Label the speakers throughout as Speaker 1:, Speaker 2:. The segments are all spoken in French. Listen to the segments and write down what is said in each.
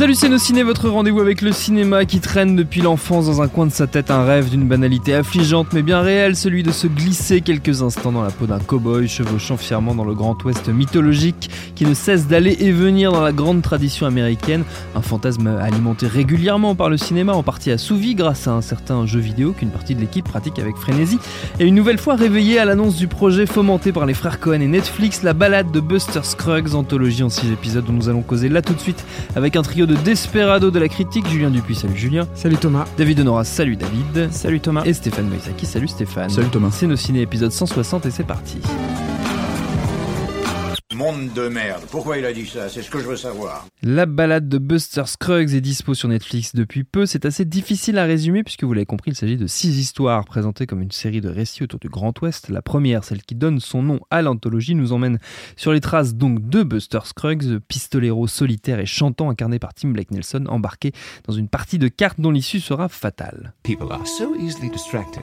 Speaker 1: Salut c'est nos ciné, votre rendez-vous avec le cinéma qui traîne depuis l'enfance dans un coin de sa tête un rêve d'une banalité affligeante mais bien réelle, celui de se glisser quelques instants dans la peau d'un cow-boy chevauchant fièrement dans le grand ouest mythologique qui ne cesse d'aller et venir dans la grande tradition américaine, un fantasme alimenté régulièrement par le cinéma en partie assouvi grâce à un certain jeu vidéo qu'une partie de l'équipe pratique avec frénésie. Et une nouvelle fois réveillé à l'annonce du projet fomenté par les frères Cohen et Netflix, la balade de Buster Scruggs, anthologie en 6 épisodes dont nous allons causer là tout de suite avec un trio de Desperado de la critique, Julien Dupuis, salut Julien.
Speaker 2: Salut Thomas.
Speaker 1: David Honora, salut David.
Speaker 2: Salut Thomas.
Speaker 1: Et Stéphane Moïsaki, salut Stéphane.
Speaker 3: Salut Thomas.
Speaker 1: C'est nos ciné épisode 160 et c'est parti.
Speaker 4: Monde de merde. Pourquoi il a dit ça? C'est ce que je veux savoir.
Speaker 1: La balade de Buster Scruggs est dispo sur Netflix depuis peu. C'est assez difficile à résumer puisque vous l'avez compris, il s'agit de six histoires présentées comme une série de récits autour du Grand Ouest. La première, celle qui donne son nom à l'anthologie, nous emmène sur les traces donc de Buster Scruggs, pistolero solitaire et chantant incarné par Tim Blake Nelson, embarqué dans une partie de cartes dont l'issue sera fatale.
Speaker 5: People are so easily distracted.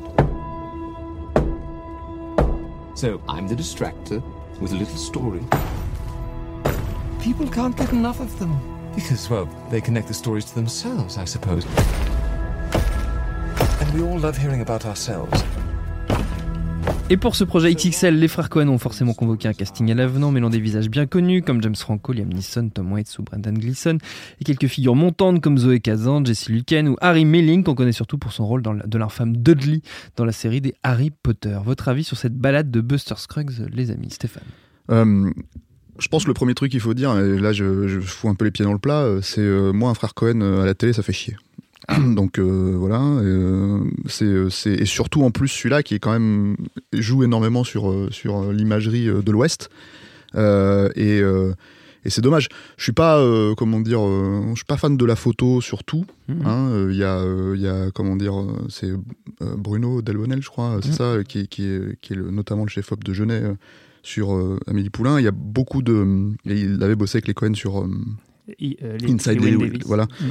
Speaker 5: So I'm the distractor with a little story. People can't get enough of them. Because, well, they connect the stories to themselves, I suppose. And we all love hearing about ourselves.
Speaker 1: Et pour ce projet XXL, les frères Cohen ont forcément convoqué un casting à l'avenant, mêlant des visages bien connus comme James Franco, Liam Neeson, Tom Waits ou Brendan Gleeson, et quelques figures montantes comme Zoé Kazan, Jesse Luken ou Harry Melling, qu'on connaît surtout pour son rôle dans de l'infâme Dudley dans la série des Harry Potter. Votre avis sur cette balade de Buster Scruggs, les amis Stéphane
Speaker 3: Euh, je pense que le premier truc qu'il faut dire, et là je, fous un peu les pieds dans le plat, euh, c'est euh, moi un frère Cohen à la télé ça fait chier. Donc euh, voilà, euh, c'est, euh, c'est et surtout en plus celui-là qui est quand même joue énormément sur euh, sur euh, l'imagerie de l'Ouest Euh, et et c'est dommage. Je suis pas comment dire, je suis pas fan de la photo surtout.
Speaker 1: Mhm.
Speaker 3: hein. Il y a il y a comment dire, c'est Bruno Delbonnel je crois, c'est
Speaker 1: Mhm.
Speaker 3: ça, qui, qui est qui est le- notamment le chef op de Genet sur Amélie Poulain. Il y a beaucoup de. Il avait bossé avec les Cohen sur
Speaker 2: I- euh, les-
Speaker 3: Inside
Speaker 2: Llewyn, Davis.
Speaker 3: voilà,
Speaker 2: Mm.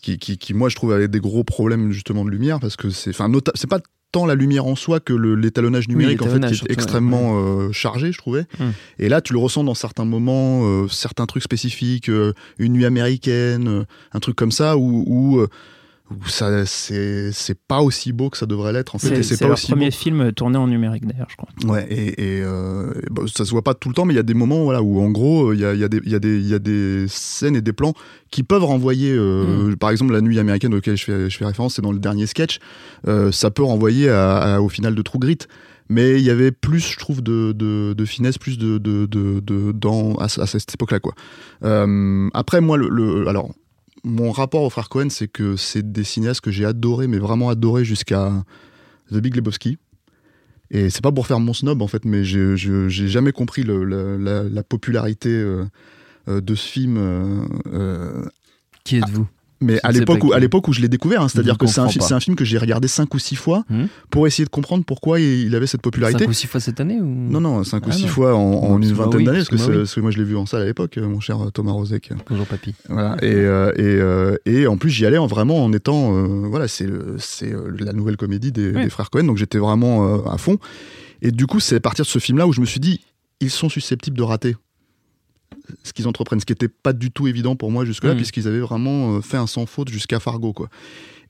Speaker 3: qui, qui, qui, moi je trouve avait des gros problèmes justement de lumière parce que c'est, enfin, c'est pas tant la lumière en soi que l'étalonnage numérique en fait qui est
Speaker 1: surtout, ouais,
Speaker 3: extrêmement euh, chargé, je trouvais.
Speaker 1: Mm.
Speaker 3: Et là, tu le ressens dans certains moments, euh, certains trucs spécifiques, euh, une nuit américaine, un truc comme ça où, où ça c'est pas aussi beau que ça devrait l'être en fait.
Speaker 2: C'est
Speaker 3: aussi
Speaker 2: premier
Speaker 3: beau.
Speaker 2: film tourné en numérique d'ailleurs, je crois.
Speaker 3: Ouais, et, et, euh, bah, ça se voit pas tout le temps, mais il y a des moments voilà, où en gros, il y a, il y, a des- y, y a scènes et des plans qui peuvent renvoyer, euh, par exemple, la nuit américaine auquel je fais, je fais référence, c'est dans le dernier sketch, euh, ça peut renvoyer à- à- au final de True Grit. Mais il y avait plus, je trouve, de, de, de finesse, plus de, dans, à, à cette époque-là. quoi. Après, moi, le, le- alors, mon rapport aux frères Cohen, c'est que c'est des cinéastes que j'ai adoré, mais vraiment adoré jusqu'à The Big Lebowski. Et c'est pas pour faire mon snob en fait, mais j'ai jamais compris la, la- la popularité euh, euh, de ce film. euh,
Speaker 1: Qui êtes-vous?
Speaker 3: Mais à l'époque où, à l'époque où je l'ai découvert, hein, c'est-à-dire
Speaker 1: Je
Speaker 3: que c'est un, film que j'ai regardé cinq ou six fois
Speaker 1: Mhm.
Speaker 3: pour essayer de comprendre pourquoi il avait cette popularité.
Speaker 1: Cinq ou six fois cette année ou...
Speaker 3: Non, non, cinq ou
Speaker 1: Ah
Speaker 3: six
Speaker 1: non.
Speaker 3: fois en, une vingtaine
Speaker 1: oui,
Speaker 3: d'années,
Speaker 1: parce que moi,
Speaker 3: c'est-
Speaker 1: oui.
Speaker 3: parce que moi je l'ai vu en salle à l'époque, euh, mon cher Thomas Rozek.
Speaker 1: Bonjour papy.
Speaker 3: Voilà. Et, euh, et, euh, et en plus, j'y allais en vraiment en étant. euh, voilà, c'est c'est euh, la nouvelle comédie des,
Speaker 2: Oui.
Speaker 3: des frères Cohen, donc j'étais vraiment euh, à fond. Et du coup, c'est à partir de ce film-là où je me suis dit, ils sont susceptibles de rater. Ce qu'ils entreprennent, ce qui n'était pas du tout évident pour moi jusque-là,
Speaker 1: Mm.
Speaker 3: puisqu'ils avaient vraiment euh, fait un sans faute jusqu'à Fargo. Quoi.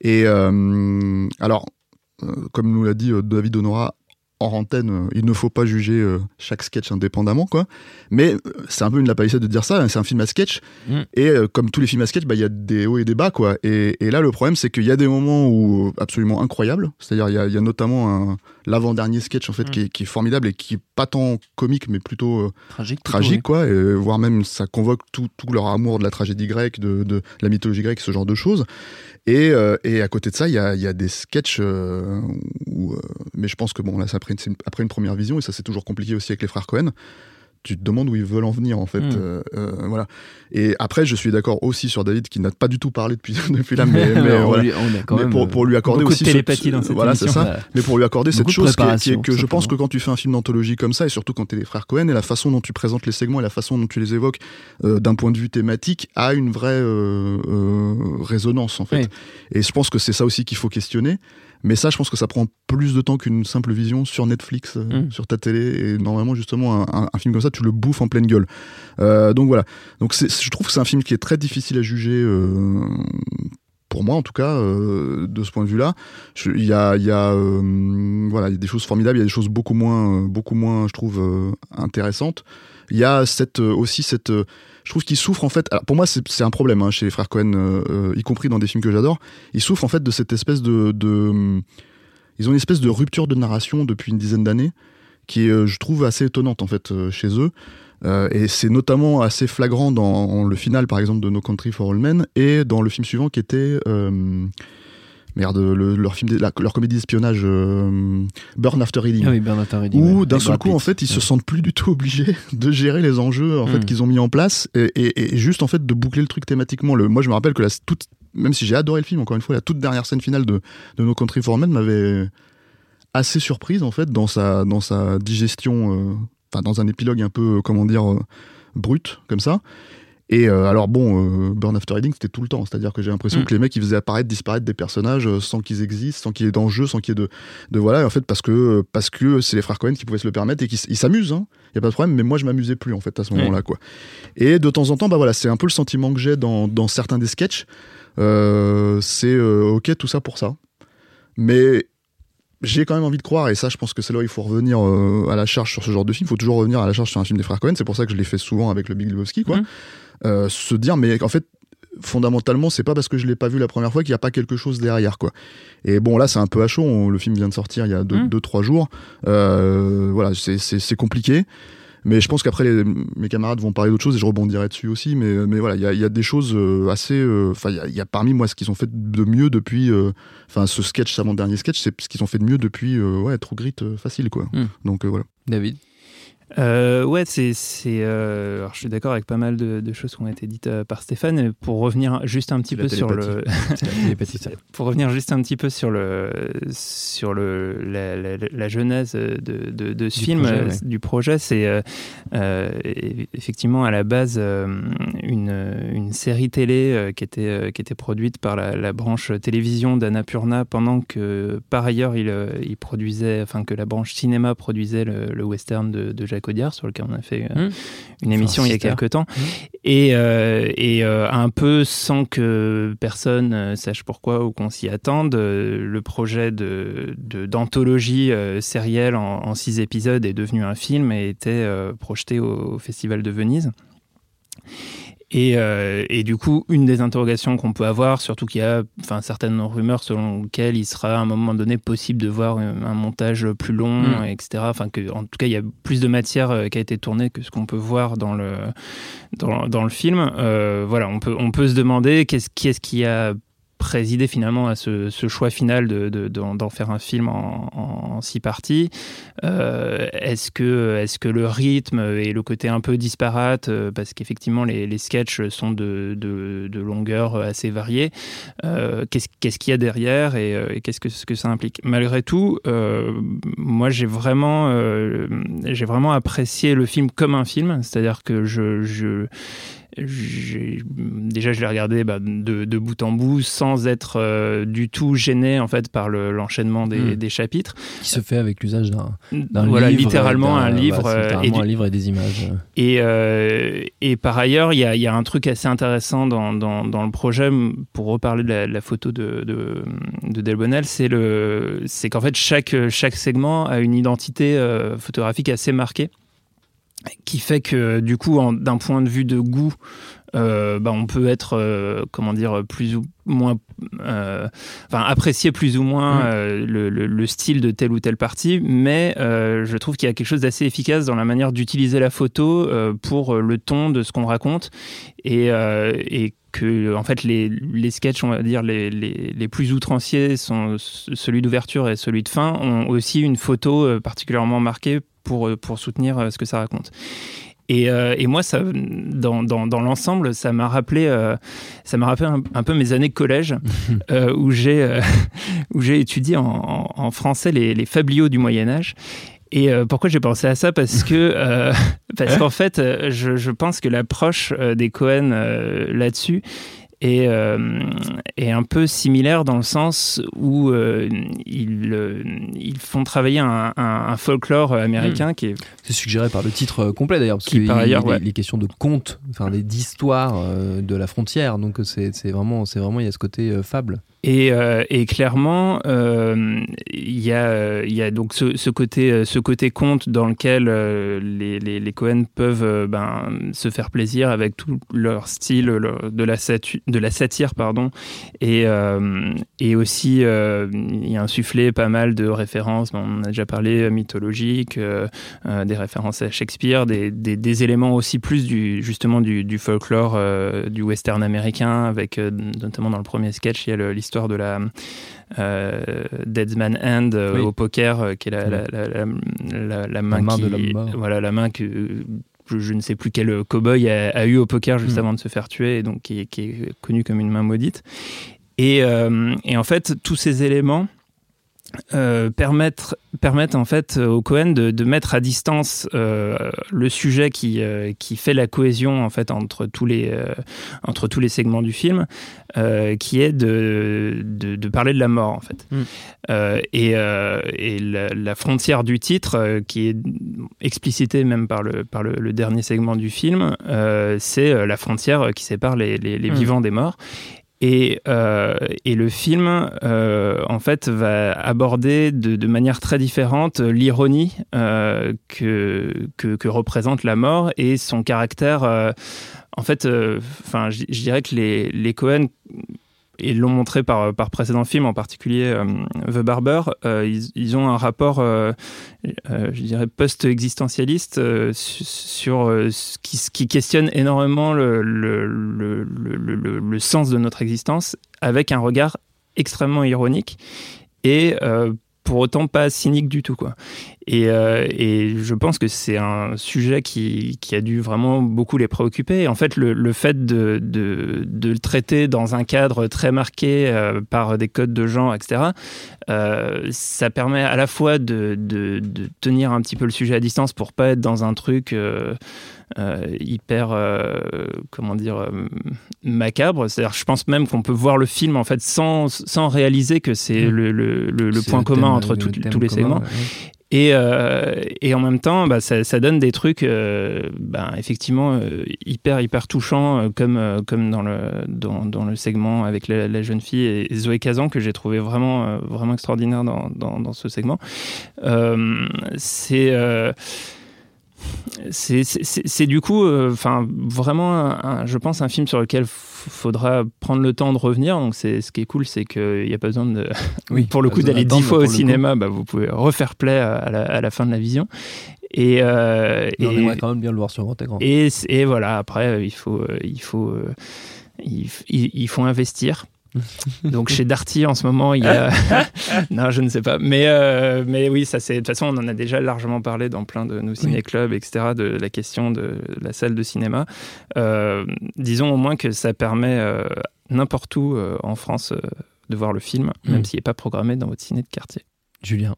Speaker 3: Et euh, alors, euh, comme nous l'a dit David Honora en antenne, euh, il ne faut pas juger euh, chaque sketch indépendamment, quoi. Mais euh, c'est un peu une lapalissade de dire ça, hein, c'est un film à sketch.
Speaker 1: Mm.
Speaker 3: Et comme tous les films à sketch, bah, il y a des hauts et des bas, quoi. Et, et là, le problème, c'est qu'il y a des moments où absolument incroyables. C'est-à-dire, il y a, y a notamment l'avant-dernier sketch, en fait,
Speaker 1: Mm.
Speaker 3: qui, est, qui est formidable et qui est pas tant comique, mais plutôt euh,
Speaker 1: Tragique. plutôt,
Speaker 3: tragique,
Speaker 1: oui.
Speaker 3: quoi, et voire même ça convoque tout, tout leur amour de la tragédie grecque, de, de la mythologie grecque, ce genre de choses. Et, euh, et à côté de ça, il y a, y a des sketchs euh, où, mais je pense que bon, là, c'est après, une- après une première vision, et ça c'est toujours compliqué aussi avec les frères Cohen. Tu te demandes où ils veulent en venir en fait,
Speaker 1: Mm.
Speaker 3: Euh, euh, voilà. Et après, je suis d'accord aussi sur David qui n'a pas du tout parlé depuis depuis là, mais, mais, voilà.
Speaker 1: lui-
Speaker 3: Mais pour, pour lui accorder aussi ce-
Speaker 2: télépathie
Speaker 3: ce-
Speaker 2: dans cette
Speaker 3: voilà, c'est ça. Mais pour lui accorder cette
Speaker 1: Beaucoup
Speaker 3: chose qui est, qui que je pense que quand tu fais un film d'anthologie comme ça, et surtout quand tu es les frères Cohen, et la façon dont tu présentes les segments et la façon dont tu les évoques euh, d'un point de vue thématique a une vraie résonance en fait.
Speaker 1: Oui.
Speaker 3: Et je pense que c'est ça aussi qu'il faut questionner. Mais ça, je pense que ça prend plus de temps qu'une simple vision sur Netflix, euh,
Speaker 1: Mm.
Speaker 3: sur ta télé. Et normalement, justement, un, un- un film comme ça, tu le bouffes en pleine gueule. Euh, donc voilà. Donc je trouve que c'est un film qui est très difficile à juger. euh, pour moi, en tout cas, euh, de ce point de vue-là, il y a, y a, voilà, il y a des choses formidables, il y a des choses beaucoup moins, beaucoup moins, je trouve, intéressantes. Il y a cette, euh, aussi cette, euh, je trouve qu'ils souffrent en fait. Pour moi, c'est un problème hein, chez les frères Cohen, euh, y compris dans des films que j'adore. Ils souffrent en fait de cette espèce de, de- ils ont une espèce de rupture de narration depuis une dizaine d'années qui est, je trouve, assez étonnante en fait chez eux. Et c'est notamment assez flagrant dans le final, par exemple, de No Country for All Men et dans le film suivant qui était. Merde, le- leur, film, la- leur comédie d'espionnage euh, Burn After Reading.
Speaker 1: Ah oui,
Speaker 3: Où
Speaker 1: ouais,
Speaker 3: d'un seul coup,
Speaker 1: Pitt.
Speaker 3: en fait, ils se
Speaker 1: Ouais.
Speaker 3: sentent plus du tout obligés de gérer les enjeux en fait
Speaker 1: Mm.
Speaker 3: qu'ils ont mis en place et, et- et juste en fait de boucler le truc thématiquement. Le, moi, je me rappelle que la toute, même si j'ai adoré le film, encore une fois, la toute dernière scène finale de, de No Country for Men m'avait assez surprise en fait dans sa dans sa digestion, euh, enfin dans un épilogue un peu euh, comment dire euh, brut comme ça. Et euh, alors bon, euh, Burn After Reading, c'était tout le temps. C'est-à-dire que j'ai l'impression
Speaker 1: Mm.
Speaker 3: que les mecs, ils faisaient apparaître, disparaître des personnages euh, sans qu'ils existent, sans qu'il y ait d'enjeu, sans qu'il y ait de, de voilà. Et en fait, parce que parce que c'est les frères Cohen qui pouvaient se le permettre et qui s'amusent. Il y a pas de problème. Mais moi, je m'amusais plus en fait à ce moment-là, quoi. Et de temps en temps, bah voilà, c'est un peu le sentiment que j'ai dans, dans certains des sketchs. Euh, c'est ok tout ça pour ça, mais j'ai quand même envie de croire, et ça, je pense que c'est là où il faut revenir euh, à la charge sur ce genre de film. Il faut toujours revenir à la charge sur un film des frères Cohen. C'est pour ça que je l'ai fait souvent avec le Big Lebowski, quoi.
Speaker 1: Mhm.
Speaker 3: Euh, se dire, mais en fait, fondamentalement, c'est pas parce que je l'ai pas vu la première fois qu'il n'y a pas quelque chose derrière, quoi. Et bon, là, c'est un peu à chaud. On- le film vient de sortir il y a deux,
Speaker 1: Mhm.
Speaker 3: deux, trois jours. Euh, voilà, c'est- compliqué. Mais je pense qu'après, mes camarades vont parler d'autres choses et je rebondirai dessus aussi. Mais, mais voilà, il y a, il y a des choses euh, assez. euh, Enfin, il y a- il y, a parmi moi ce qu'ils ont fait de mieux depuis. euh, Enfin, ce sketch, avant dernier sketch, c'est ce qu'ils ont fait de mieux depuis. euh, ouais, True Grit euh, facile, quoi.
Speaker 1: Hmm.
Speaker 3: Donc euh, voilà.
Speaker 1: David?
Speaker 2: Euh, ouais, c'est. c'est, euh, alors, je suis d'accord avec pas mal de, de choses qui ont été dites euh, par Stéphane. Pour revenir juste un petit
Speaker 3: C'est
Speaker 2: peu sur le. pour revenir juste un petit peu sur le sur le la, la- la genèse de, de, de ce
Speaker 1: Du
Speaker 2: film
Speaker 1: projet,
Speaker 2: euh,
Speaker 1: ouais.
Speaker 2: du projet c'est effectivement à la base une, une série télé qui était qui était produite par la, la branche télévision d'Annapurna pendant que par ailleurs il, il produisait enfin que la branche cinéma produisait le, le western de, de Jacques Audiard sur lequel on a fait euh,
Speaker 1: Mmh.
Speaker 2: une émission il y a quelques temps
Speaker 1: Mmh.
Speaker 2: et, euh, et euh, un peu sans que personne sache pourquoi ou qu'on s'y attende, le projet de, d'anthologie sérielle en, en six épisodes est devenu un film et était projeté au, au Festival de Venise. Et, euh, et du coup, une des interrogations qu'on peut avoir, surtout qu'il y a enfin, certaines rumeurs selon lesquelles il sera à un moment donné possible de voir un, un montage plus long,
Speaker 1: Mm.
Speaker 2: etc. Enfin, que, en tout cas, il y a plus de matière euh, qui a été tournée que ce qu'on peut voir dans le, dans, dans le film. Euh, voilà, on peut, on peut se demander qu'est-ce, qu'est-ce qui a présidé finalement à ce, choix final de, de- d'en, d'en faire un film en, six parties. Euh, est-ce, que, est-ce que le rythme et le côté un peu disparate, euh, parce qu'effectivement les, les sketchs sont de, de, de longueur assez variée, euh, qu'est-ce, qu'il y a derrière et, euh, qu'est-ce que, ça implique? Malgré tout, moi j'ai vraiment, j'ai vraiment apprécié le film comme un film, c'est-à-dire que je, je déjà je l'ai regardé bah, de, de, bout en bout sans être euh, du tout gêné en fait par l'enchaînement des, hmm. des, chapitres.
Speaker 1: Qui se fait avec l'usage d'un
Speaker 2: voilà,
Speaker 1: livre
Speaker 2: littéralement un livre
Speaker 1: bah, et un livre et des images.
Speaker 2: Et, et par ailleurs il y a, y a, un truc assez intéressant dans, dans, dans, le projet. Pour reparler de la, photo de, de, de Delbonnel c'est le c'est qu'en fait chaque chaque segment a une identité photographique assez marquée qui fait que du coup, d'un point de vue de goût, euh, bah, on peut être, euh, comment dire, plus ou moins, euh, enfin apprécier plus ou moins mm. le, le, style de telle ou telle partie, mais je trouve qu'il y a quelque chose d'assez efficace dans la manière d'utiliser la photo pour le ton de ce qu'on raconte et, et que en fait les, les sketchs on va dire les, les, les plus outranciers sont celui d'ouverture et celui de fin ont aussi une photo particulièrement marquée pour, euh, pour soutenir euh, ce que ça raconte. Et, euh, et, moi, ça, dans, dans, dans l'ensemble, ça m'a rappelé, ça m'a rappelé un, peu mes années de collège, où j'ai où j'ai étudié en, en, français les, les, fabliaux du Moyen Âge. Et pourquoi j'ai pensé à ça? Parce que parce qu'en fait, je, je, pense que l'approche des Cohen là-dessus est, euh, est, un peu similaire dans le sens où euh, ils, euh, ils, font travailler un, un, folklore américain hmm. qui est...
Speaker 1: C'est suggéré par le titre complet d'ailleurs, parce qu'il par ailleurs, ouais. les, questions de contes, enfin d'histoire de la frontière, donc c'est vraiment, vraiment, il y a ce côté fable.
Speaker 2: Et, euh, et, clairement, euh, il y, a, donc ce, ce, côté, conte dans lequel euh, les, Cohen peuvent ben, se faire plaisir avec tout leur style de, la satire. Pardon. Et, aussi, il y a insufflé pas mal de références, on a déjà parlé, mythologiques, des références à Shakespeare, des, éléments aussi plus justement du, du folklore du western américain, avec notamment dans le premier sketch, il y a l'histoire de la euh, Deadman Hand euh, au poker, euh, qui est la, la, main, qui, de la voilà, la main que je ne sais plus quel cowboy a, a eu au poker juste hmm. avant de se faire tuer, et donc qui, est connu comme une main maudite. Et, et en fait, tous ces éléments euh, permettre, permettre en fait au Cohen de, de mettre à distance euh, le sujet qui, euh, qui fait la cohésion en fait entre tous les, euh, entre tous les segments du film, euh, qui est de, de, de, parler de la mort en fait. Mm. et, et la, la, frontière du titre, qui est explicitée même par le, par le, le dernier segment du film, c'est la frontière qui sépare les, les, les mm. vivants des morts. Et, euh, et, le film, euh, en fait, va aborder de, manière très différente l'ironie euh, que, représente la mort et son caractère. En fait, enfin, je dirais que les Cohen et l'ont montré par, par précédents films, en particulier euh, The Barber, euh, ils, ils, ont un rapport, euh, je dirais, post-existentialiste sur ce qui, questionne énormément le, le, le, le, sens de notre existence avec un regard extrêmement ironique. Et pour autant pas cynique du tout quoi. Et, euh, et je pense que c'est un sujet qui, qui, a dû vraiment beaucoup les préoccuper. en fait, le, le fait de, de, de, le traiter dans un cadre très marqué euh, par des codes de genre, etc., euh, ça permet à la fois de, de, tenir un petit peu le sujet à distance pour pas être dans un truc hyper, euh, comment dire, euh, macabre. C'est-à-dire, je pense même qu'on peut voir le film en fait sans, sans réaliser que c'est mmh. le, le, le, point commun thème, entre tout, tous les segments. Ouais. Et, euh, et, en même temps, bah, ça, ça, donne des trucs euh, bah, effectivement euh, hyper hyper touchants, comme comme dans le dans, dans le segment avec la, la, jeune fille et Zoé Kazan que j'ai trouvé vraiment vraiment extraordinaire dans, dans, dans ce segment. c'est c'est du coup, euh, enfin, vraiment, un, je pense, un film sur lequel faudra prendre le temps de revenir. Donc, c'est ce qui est cool, c'est qu'il n'y a pas besoin de, oui, pour le coup, d'aller dix fois au cinéma. Bah, vous pouvez refaire play à la, à la, fin de la vision. Et, euh,
Speaker 1: et, on aimerait quand même bien le voir sur grand écran.
Speaker 2: Et, et voilà, après, il faut, il faut, euh, il, il faut investir. Donc chez Darty en ce moment, il y a. non, je ne sais pas. Mais, euh, mais oui, ça c'est. De toute façon, on en a déjà largement parlé dans plein de nos ciné-clubs, etc., de la question de la salle de cinéma. Euh, disons au moins que ça permet euh, n'importe où en France de voir le film, même mm. s'il n'est pas programmé dans votre ciné de quartier.
Speaker 1: Julien.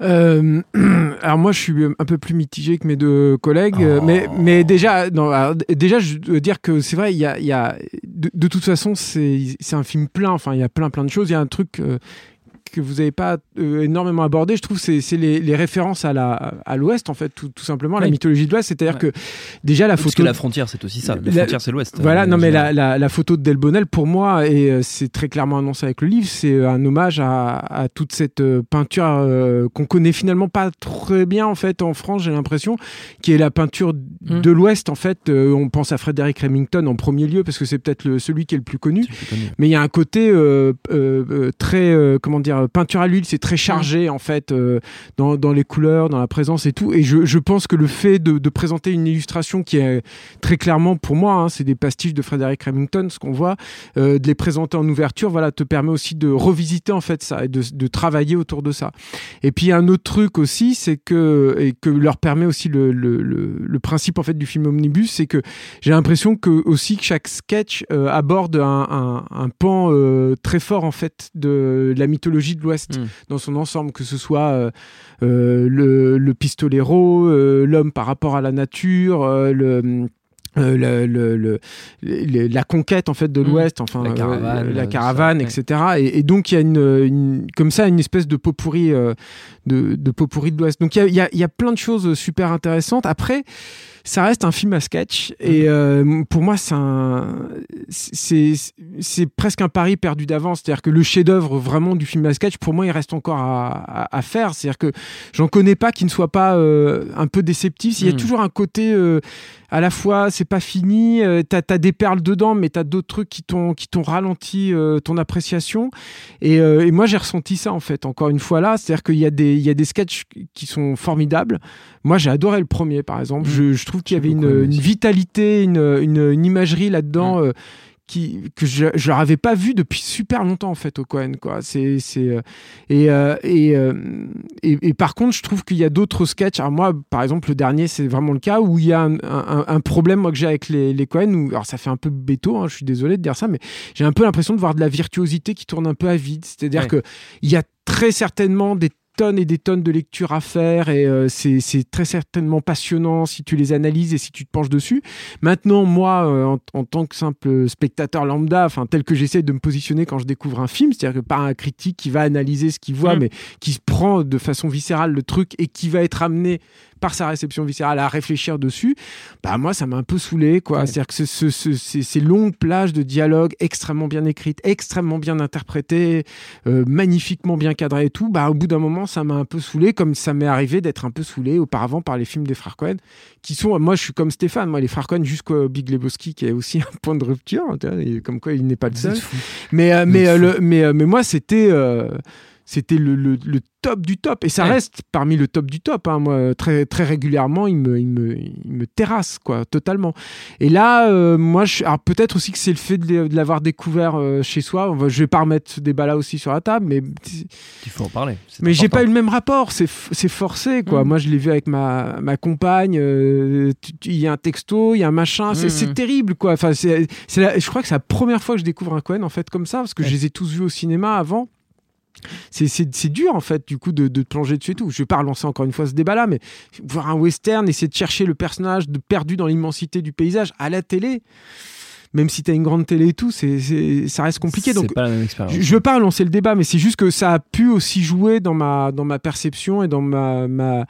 Speaker 6: Euh, alors moi, je suis un peu plus mitigé que mes deux collègues, euh, mais, mais déjà, non, alors, déjà, je veux dire que c'est vrai, il y a, il y a de, de toute façon, c'est c'est un film plein. Enfin, il y a plein, plein de choses. Il y a un truc. euh, que vous n'avez pas euh, énormément abordé, je trouve, c'est les, les références à la à l'Ouest en fait, tout, tout simplement, la mythologie de l'Ouest. C'est-à-dire
Speaker 1: Ouais.
Speaker 6: que déjà la
Speaker 1: Parce
Speaker 6: photo
Speaker 1: que la frontière, c'est aussi ça. La,
Speaker 6: La-
Speaker 1: frontière, c'est l'Ouest.
Speaker 6: voilà,
Speaker 1: euh,
Speaker 6: non mais la, la, la photo de Delbonnel, pour moi, et euh, c'est très clairement annoncé avec le livre, c'est un hommage à, à toute cette peinture qu'on connaît finalement pas très bien en fait en France, j'ai l'impression, qui est la peinture
Speaker 1: Mm.
Speaker 6: de l'Ouest en fait. On pense à Frédéric Remington en premier lieu parce que c'est peut-être celui qui est le plus connu.
Speaker 1: C'est plus connu.
Speaker 6: Mais il y a un côté très, comment dire, peinture à l'huile, c'est très chargé en fait euh, dans, dans les couleurs, dans la présence et tout. Et je, je pense que le fait de, de présenter une illustration qui est très clairement, pour moi, hein, c'est des pastiches de Frédéric Remington, ce qu'on voit, euh, de les présenter en ouverture, voilà, te permet aussi de revisiter en fait ça et de, de travailler autour de ça. Et puis un autre truc aussi, c'est que et que leur permet aussi le, le, le, le principe en fait du film omnibus, c'est que j'ai l'impression que aussi que chaque sketch euh, aborde un, un, un pan euh, très fort en fait de la mythologie de l'Ouest
Speaker 1: Mm.
Speaker 6: dans son ensemble, que ce soit euh, euh, le, le pistolero, euh, l'homme par rapport à la nature, le euh, le, le- le- le- la conquête en fait de
Speaker 1: Mm.
Speaker 6: l'Ouest, enfin
Speaker 1: La
Speaker 6: euh,
Speaker 1: caravane,
Speaker 6: la caravane,
Speaker 1: tout ça,
Speaker 6: etc. Et, et donc il y a une, une- comme ça une espèce de pot pourri euh, de, de pot pourri de l'Ouest. Donc il y a, y a- y a plein de choses super intéressantes. Après, ça reste un film à sketch et euh, pour moi c'est un c'est c'est presque un pari perdu d'avance. C'est-à-dire que le chef-d'œuvre vraiment du film à sketch pour moi il reste encore à, à- à faire. C'est-à-dire que j'en connais pas qui ne soit pas euh, un peu déceptif il y a
Speaker 1: Mm.
Speaker 6: toujours un côté euh, à la fois c'est pas fini t'as as des perles dedans mais t'as d'autres trucs qui t'ont ralenti ton appréciation. Et, et moi j'ai ressenti ça en fait encore une fois là. C'est-à-dire qu'il y a des il y a des sketchs qui sont formidables. Moi, j'ai adoré le premier, par exemple. Je, je trouve qu'il y avait une, vitalité, une, une, une imagerie là-dedans euh, qui, que je je leur avais pas vu depuis super longtemps, en fait, au Cohen. Quoi. C'est, c'est, euh, et, euh, et, euh, et, et par contre, je trouve qu'il y a d'autres sketchs. Alors, moi, par exemple, le dernier, c'est vraiment le cas où il y a un, un- un problème moi, que j'ai avec les, les Cohen. Où, alors, ça fait un peu béto, hein, je suis désolé de dire ça, mais j'ai un peu l'impression de voir de la virtuosité qui tourne un peu à vide. C'est-à-dire
Speaker 1: Ouais.
Speaker 6: que il y a très certainement des tonnes et des tonnes de lectures à faire et euh, c'est très certainement passionnant si tu les analyses et si tu te penches dessus. Maintenant, moi, euh, en, en tant que simple spectateur lambda, enfin tel que j'essaie de me positionner quand je découvre un film, c'est-à-dire que pas un critique qui va analyser ce qu'il voit,
Speaker 1: Mm.
Speaker 6: mais qui se prend de façon viscérale le truc et qui va être amené par sa réception viscérale à réfléchir dessus, bah moi ça m'a un peu saoulé quoi.
Speaker 1: Ouais.
Speaker 6: C'est-à-dire que ce- ce- ce- ces, ces longues plages de dialogue extrêmement bien écrites, extrêmement bien interprétées, euh, magnifiquement bien cadrées et tout, bah au bout d'un moment ça m'a un peu saoulé, comme ça m'est arrivé d'être un peu saoulé auparavant par les films des frères Cohen, qui sont, moi je suis comme Stéphane, moi les frères Cohen jusqu'au Big Lebowski qui est aussi un point de rupture, et comme quoi il n'est pas le seul. Mais, euh, mais, euh, le, mais, mais moi, c'était. C'était le, le- le top du top et ça
Speaker 1: Ouais.
Speaker 6: reste parmi le top du top hein. moi très très régulièrement il me il me, il me terrasse quoi totalement et là euh, moi je, alors peut-être aussi que c'est le fait de, l'avoir découvert euh, chez soi je vais pas remettre ce débat là aussi sur la table mais
Speaker 1: Il faut en parler.
Speaker 6: mais j'ai pas eu le même rapport, c'est forcé quoi.
Speaker 1: Mm.
Speaker 6: Moi je l'ai vu avec ma, ma compagne, euh, il y a un texto, il y a un machin, c'est
Speaker 1: Mm.
Speaker 6: c'est terrible quoi. Enfin, c'est je crois que c'est la première fois que je découvre un Cohen en fait comme ça, parce que
Speaker 1: Ouais.
Speaker 6: je les ai tous vus au cinéma avant. C'est- C'est c'est dur en fait du coup de, plonger dessus et tout. Je vais pas relancer encore une fois ce débat là, mais voir un western, essayer de chercher le personnage de perdu dans l'immensité du paysage à la télé, même si t'as une grande télé et tout, c'est ça reste compliqué. Donc
Speaker 1: C'est pas la même expérience.
Speaker 6: je, je veux pas lancer le débat, mais c'est juste que ça a pu aussi jouer dans ma, dans ma perception et dans ma, ma,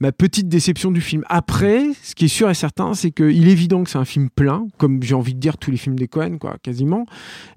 Speaker 6: ma petite déception du film. Après, ce qui est sûr et certain, c'est qu'il est évident que c'est un film plein, comme j'ai envie de dire tous les films des Cohen, quoi, quasiment,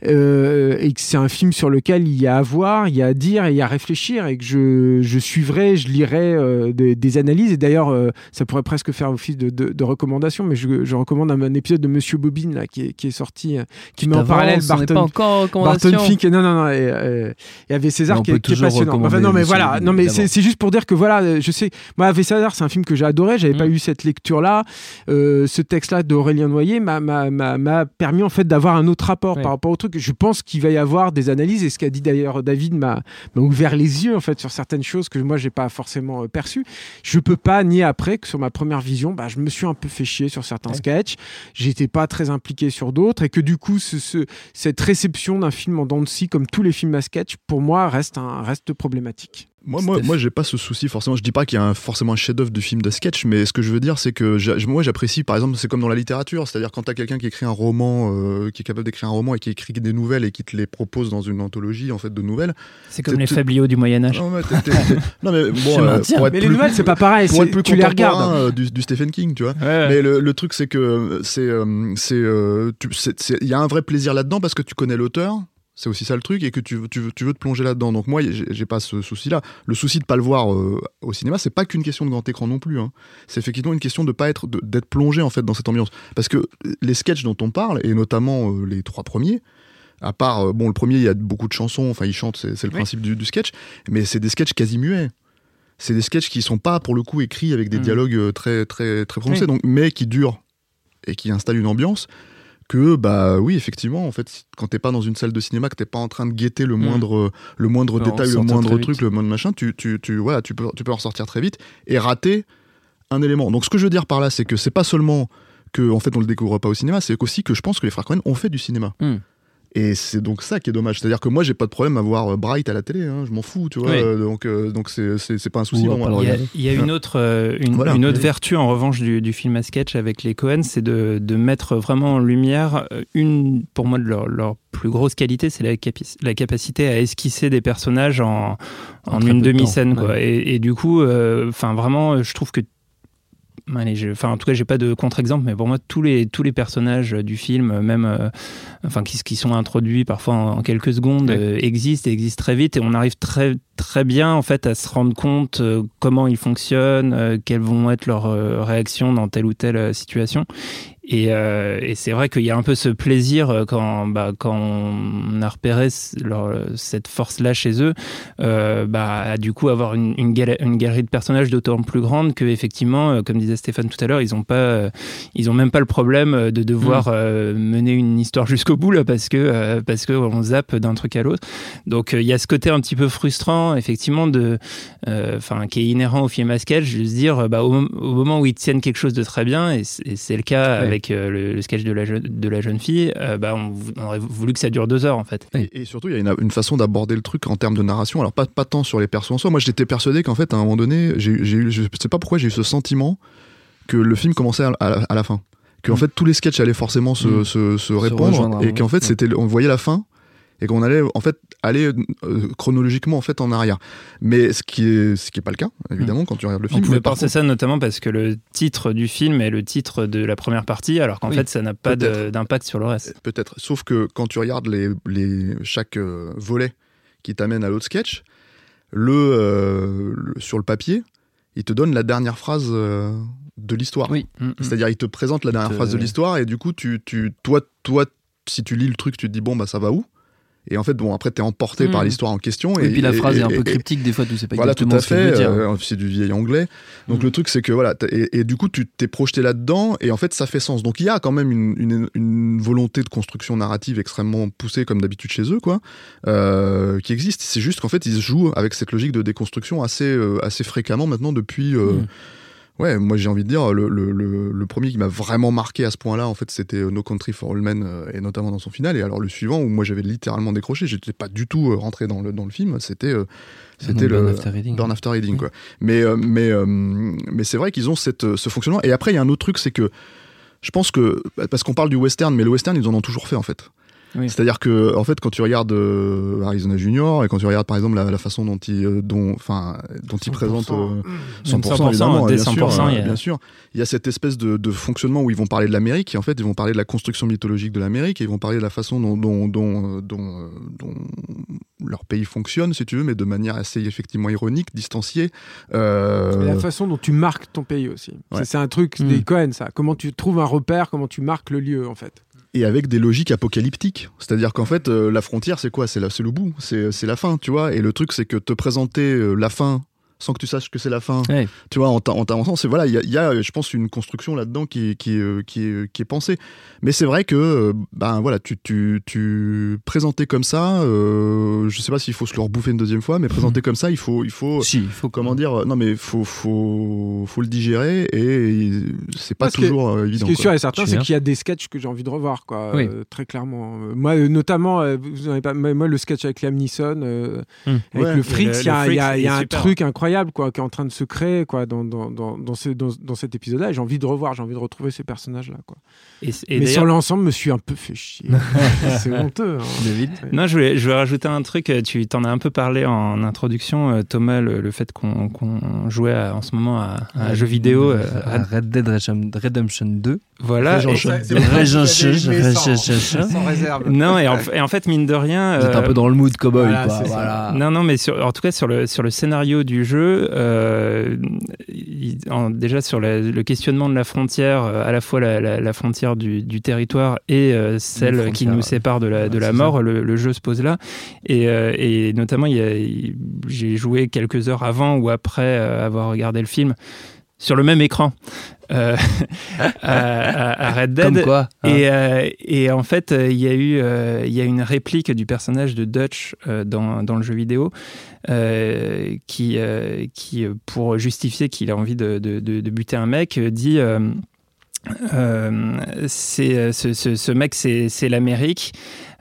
Speaker 6: euh, et que c'est un film sur lequel il y a à voir, il y a à dire et il y a à réfléchir, et que je, je suivrai, je lirai euh, des, des analyses, et d'ailleurs, euh, ça pourrait presque faire office de, de, de recommandation, mais je, je recommande un, un épisode de Monsieur Bobine, là, qui est, qui est sorti, qui met en parallèle Barton,
Speaker 1: pas encore.
Speaker 6: Barton Fink, et non, non, non, et, et Ave César qui, est- qui passionnant. Enfin, non, mais voilà, non, mais c'est juste pour dire que voilà, je sais, moi, César, c'est un film que j'ai adoré, j'avais pas
Speaker 1: Mm.
Speaker 6: eu cette lecture-là. Euh, ce texte-là d'Aurélien Noyer m'a- permis en fait d'avoir un autre rapport
Speaker 1: Ouais.
Speaker 6: par rapport au truc. Je pense qu'il va y avoir des analyses, et ce qu'a dit d'ailleurs David m'a m'a ouvert les yeux en fait sur certaines choses que moi, j'ai pas forcément euh, perçues. Je peux pas nier après que sur ma première vision, bah, je me suis un peu fait chier sur certains
Speaker 1: Ouais.
Speaker 6: sketchs, j'étais pas très impliqué sur d'autres, et que du coup, ce- ce, cette réception d'un film en dents de scie, comme tous les films à sketch, pour moi, reste, un, reste problématique.
Speaker 3: Moi, moi, moi, j'ai pas ce souci forcément. Je dis pas qu'il y a un- forcément un chef-d'œuvre du film de sketch, mais ce que je veux dire, c'est que moi, j'apprécie, par exemple, c'est comme dans la littérature, c'est-à-dire quand t'as quelqu'un qui écrit un roman, euh, qui est capable d'écrire un roman et qui écrit des nouvelles et qui te les propose dans une anthologie en fait de nouvelles.
Speaker 2: C'est comme les fabliaux du Moyen Âge.
Speaker 3: Non, mais, t'es- t'es- t'es- non, mais bon,
Speaker 1: Je
Speaker 3: euh, pour être
Speaker 6: Mais les
Speaker 3: plus-
Speaker 6: nouvelles, c'est pas pareil.
Speaker 3: pour
Speaker 6: c'est-
Speaker 3: être plus
Speaker 6: Tu les regardes.
Speaker 3: euh, du, du Stephen King, tu vois.
Speaker 2: Ouais.
Speaker 3: Mais le, le truc, c'est que c'est- il y a un vrai plaisir là-dedans parce que tu connais l'auteur. C'est aussi ça le truc et que tu, veux- tu, tu veux te plonger là-dedans. Donc moi, j'ai pas ce souci-là. Le souci de pas le voir euh, au cinéma, c'est pas qu'une question de grand écran non plus. hein. C'est effectivement une question de pas être, d'être plongé en fait dans cette ambiance. Parce que les sketchs dont on parle et notamment euh, les trois premiers. À part, euh, bon, le premier, il y a beaucoup de chansons, enfin, il chante, c'est le
Speaker 6: Oui.
Speaker 3: principe du, du sketch, mais c'est des sketchs quasi muets. C'est des sketchs qui sont pas, pour le coup, écrits avec des
Speaker 2: Mm.
Speaker 3: dialogues très, très, très prononcés,
Speaker 2: Oui.
Speaker 3: donc, mais qui durent et qui installent une ambiance que, bah oui, effectivement, en fait, quand t'es pas dans une salle de cinéma, que t'es pas en train de guetter le
Speaker 1: Mm.
Speaker 3: moindre, le moindre détail, le moindre truc,
Speaker 1: vite.
Speaker 3: le moindre machin, tu, tu, tu, voilà, tu, peux, tu peux en sortir très vite et rater un élément. Donc, ce que je veux dire par là, c'est que c'est pas seulement que, en fait, on le découvre pas au cinéma, c'est aussi que je pense que les frères Cohen ont fait du cinéma.
Speaker 1: Mm.
Speaker 3: Et c'est donc ça qui est dommage. C'est-à-dire que moi, j'ai pas de problème à voir euh, Bright à la télé, hein, je m'en fous, tu vois.
Speaker 1: Oui.
Speaker 3: euh, donc, euh, donc c'est, c'est, c'est pas un souci
Speaker 1: le
Speaker 2: Il y a, il y a une autre, euh, une,
Speaker 3: Voilà.
Speaker 2: une autre
Speaker 3: Oui.
Speaker 2: vertu en revanche du, du film à sketch avec les Cohen, c'est de, de mettre vraiment en lumière une, pour moi, de leur, leur plus grosse qualité, c'est la, capi- la capacité à esquisser des personnages en,
Speaker 1: En
Speaker 2: une
Speaker 1: de
Speaker 2: demi-scène.
Speaker 1: temps,
Speaker 2: quoi. Et, et du coup, euh, enfin vraiment, je trouve que Allez, enfin, en tout cas, j'ai pas de contre-exemple, mais pour moi, tous les, tous les personnages du film, même euh, enfin, qui, qui sont introduits parfois en, en quelques secondes,
Speaker 1: Ouais.
Speaker 2: euh, existent et existent très vite. Et on arrive très, très bien en fait, à se rendre compte euh, comment ils fonctionnent, quelles vont être leurs réactions dans telle ou telle situation. Et, euh, et c'est vrai qu'il y a un peu ce plaisir euh, quand, bah, quand on a repéré leur- cette force-là chez eux, euh, bah, à du coup avoir une, une, gal- une galerie de personnages d'autant plus grande que effectivement, euh, comme disait Stéphane tout à l'heure, ils ont pas, euh, ils ont même pas le problème de devoir euh, mener une histoire jusqu'au bout là, parce que euh, parce que on zappe d'un truc à l'autre. Donc il y a ce côté un petit peu frustrant, effectivement, de, euh, enfin, qui est inhérent au film à sketch, de se dire, bah, au, mom- au moment où ils tiennent quelque chose de très bien, et c'est et c'est le cas
Speaker 1: Ouais.
Speaker 2: Avec euh, le, le sketch de la, jeune- de la jeune fille, euh, bah, on, aurait voulu que ça dure deux heures en fait.
Speaker 3: Et, et surtout, il y a une, une façon d'aborder le truc en termes de narration. Alors, pas, pas tant sur les persos en soi. Moi, j'étais persuadé qu'en fait, à un moment donné, j'ai eu, je sais pas pourquoi, j'ai eu ce sentiment que le film commençait à, à- à la fin. Qu'en
Speaker 1: Mm.
Speaker 3: fait, tous les sketchs allaient forcément se,
Speaker 1: Mm.
Speaker 3: se, se répondre. et qu'en fait,
Speaker 1: Ouais.
Speaker 3: c'était, on voyait la fin. Et qu'on allait en fait aller euh, chronologiquement en fait en arrière, mais ce qui est ce qui est pas le cas évidemment quand tu regardes le
Speaker 2: On
Speaker 3: film.
Speaker 2: pouvait
Speaker 3: Mais par
Speaker 2: penser ça notamment parce que le titre du film est le titre de la première partie, alors qu'en
Speaker 1: Oui,
Speaker 2: fait ça n'a pas d'impact sur le reste.
Speaker 3: Peut-être. Sauf que quand tu regardes les, les, chaque euh, volet qui t'amène à l'autre sketch, le, euh, le- sur le papier, il te donne la dernière phrase euh, de l'histoire.
Speaker 1: Oui.
Speaker 2: Mm, mm.
Speaker 3: C'est-à-dire, il te présente la dernière
Speaker 1: te-
Speaker 3: phrase de l'histoire et du coup, tu, tu, toi, toi, si tu lis le truc, tu te dis bon, bah ça va où? Et en fait, bon, après, t'es emporté
Speaker 1: Mm.
Speaker 3: par l'histoire en question.
Speaker 1: Et, puis la phrase
Speaker 3: et-
Speaker 1: est un peu cryptique des fois, tu sais pas
Speaker 3: voilà, tout à
Speaker 1: ce
Speaker 3: fait. euh, c'est du vieil anglais. Donc
Speaker 1: Mm.
Speaker 3: le truc, c'est que voilà, et, du coup, tu t'es projeté là-dedans, et en fait, ça fait sens. Donc il y a quand même une, une- une volonté de construction narrative extrêmement poussée, comme d'habitude chez eux, quoi, euh, qui existe. C'est juste qu'en fait, ils jouent avec cette logique de déconstruction assez, euh, assez fréquemment maintenant depuis.
Speaker 1: Mm.
Speaker 3: Ouais, moi j'ai envie de dire, le, le- le- le premier qui m'a vraiment marqué à ce point-là, en fait, c'était euh, No Country for All Men, euh, et notamment dans son final. Et alors le suivant, où moi j'avais littéralement décroché, j'étais pas du tout euh, rentré dans le, dans le film, c'était euh, c'était
Speaker 1: Burn
Speaker 3: le
Speaker 1: After Reading.
Speaker 3: Burn After Reading, quoi. Mais, mais, mais c'est vrai qu'ils ont cette, ce fonctionnement. Et après, il y a un autre truc, c'est que je pense que, parce qu'on parle du western, mais le western, ils en ont toujours fait, en fait.
Speaker 2: Oui.
Speaker 3: C'est-à-dire que, en fait, quand tu regardes euh, Arizona Junior et quand tu regardes, par exemple, la, la façon dont il, euh, dont, enfin, dont il présente euh, 100%,
Speaker 2: 100%,
Speaker 3: évidemment,
Speaker 2: dès
Speaker 3: bien,
Speaker 2: 100%,
Speaker 3: sûr,
Speaker 2: il y a-
Speaker 3: bien sûr. Il y a cette espèce de, de fonctionnement où ils vont parler de l'Amérique et en fait ils vont parler de la construction mythologique de l'Amérique et ils vont parler de la façon dont, dont, dont, euh, dont, euh, dont leur pays fonctionne, si tu veux, mais de manière assez effectivement ironique, distanciée. Euh,
Speaker 6: Et la façon dont tu marques ton pays aussi.
Speaker 3: Ouais.
Speaker 6: C'est- un truc des Cohen, ça. Comment tu trouves un repère, comment tu marques le lieu, en fait.
Speaker 3: Et avec des logiques apocalyptiques. C'est-à-dire qu'en fait, euh, la frontière, c'est quoi? C'est le bout, c'est c'est la fin, tu vois? Et le truc, c'est que te présenter euh, la fin sans que tu saches que c'est la fin.
Speaker 1: Ouais.
Speaker 3: Tu vois, en t'a- en t'avançant, c'est voilà, il y a, il y a, je pense, une construction là-dedans qui, euh, qui, est, qui est pensée. Mais c'est vrai que, euh, ben voilà, tu, tu, tu présenter comme ça, euh, je sais pas s'il faut se le rebouffer une deuxième fois, mais présenter comme ça, il faut, il faut,
Speaker 1: Si, il faut
Speaker 3: comment dire, euh, non mais faut, faut, faut le digérer et c'est pas
Speaker 6: Parce que-
Speaker 3: toujours euh,
Speaker 6: Ce
Speaker 3: évident.
Speaker 6: qui est sûr et certain, c'est qu'il y a des sketchs que j'ai envie de revoir, quoi.
Speaker 1: Oui.
Speaker 6: euh, très clairement. Euh, Moi, euh, notamment, euh, vous en avez pas, moi, le sketch avec Liam Neeson, euh,
Speaker 1: Hmm.
Speaker 6: avec
Speaker 3: Ouais.
Speaker 6: le Fritz,
Speaker 2: le-
Speaker 6: il y a,
Speaker 2: le
Speaker 6: il y a-
Speaker 2: Fritz,
Speaker 6: il y a
Speaker 2: il est
Speaker 6: un truc incroyable, quoi, qui est en train de se créer, quoi, dans, dans, dans, dans, ce- dans, dans cet épisode-là. Et j'ai envie de revoir, j'ai envie de retrouver ces personnages-là, quoi.
Speaker 2: Et, et
Speaker 6: Mais sur l'ensemble, je me suis un peu fait chier. c'est honteux. hein.
Speaker 1: David
Speaker 2: Non, je voulais, je voulais rajouter un truc. euh, Tu t'en as un peu parlé en introduction, euh, Thomas, le, le fait qu'on qu'on jouait à- en ce moment à, à un jeu vidéo. euh,
Speaker 1: à Red Dead Redemption- Redemption 2.
Speaker 2: voilà. Et-
Speaker 6: Sans réserve.
Speaker 2: non, et en, et en fait, mine de rien.
Speaker 1: Vous êtes un peu dans le mood cowboy,
Speaker 6: voilà,
Speaker 1: quoi.
Speaker 2: Non, non, mais sur, en tout cas sur le, sur le scénario du jeu, euh, il- en- déjà sur la- le questionnement de la frontière, euh, à la fois la, la- la frontière du, du territoire et euh, celle qui nous sépare de la, de
Speaker 1: Ouais,
Speaker 2: mort, le, le jeu se pose là. Et, euh, et notamment, j'ai joué quelques heures avant ou après avoir regardé le film sur le même écran euh, à, Red Dead.
Speaker 1: Comme quoi hein.
Speaker 2: Et, euh, et en fait, il y a eu euh, il y a une réplique du personnage de Dutch dans, dans le jeu vidéo qui, qui, pour justifier qu'il a envie de, de, de- de buter un mec, dit euh, c'est ce, ce, ce mec, c'est l'Amérique.